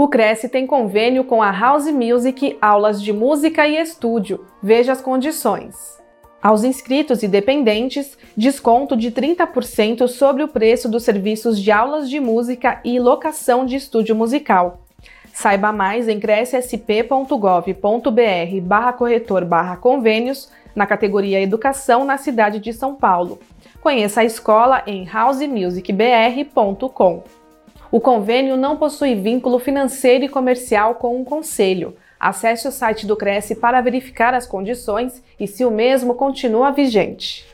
O Cresce tem convênio com a House Music Aulas de Música e Estúdio. Veja as condições. Aos inscritos e dependentes, desconto de 30% sobre o preço dos serviços de aulas de música e locação de estúdio musical. Saiba mais em crescsp.gov.br barra corretor barra convênios na categoria Educação na cidade de São Paulo. Conheça a escola em housemusicbr.com. O convênio não possui vínculo financeiro e comercial com o conselho. Acesse o site do Cresce para verificar as condições e se o mesmo continua vigente.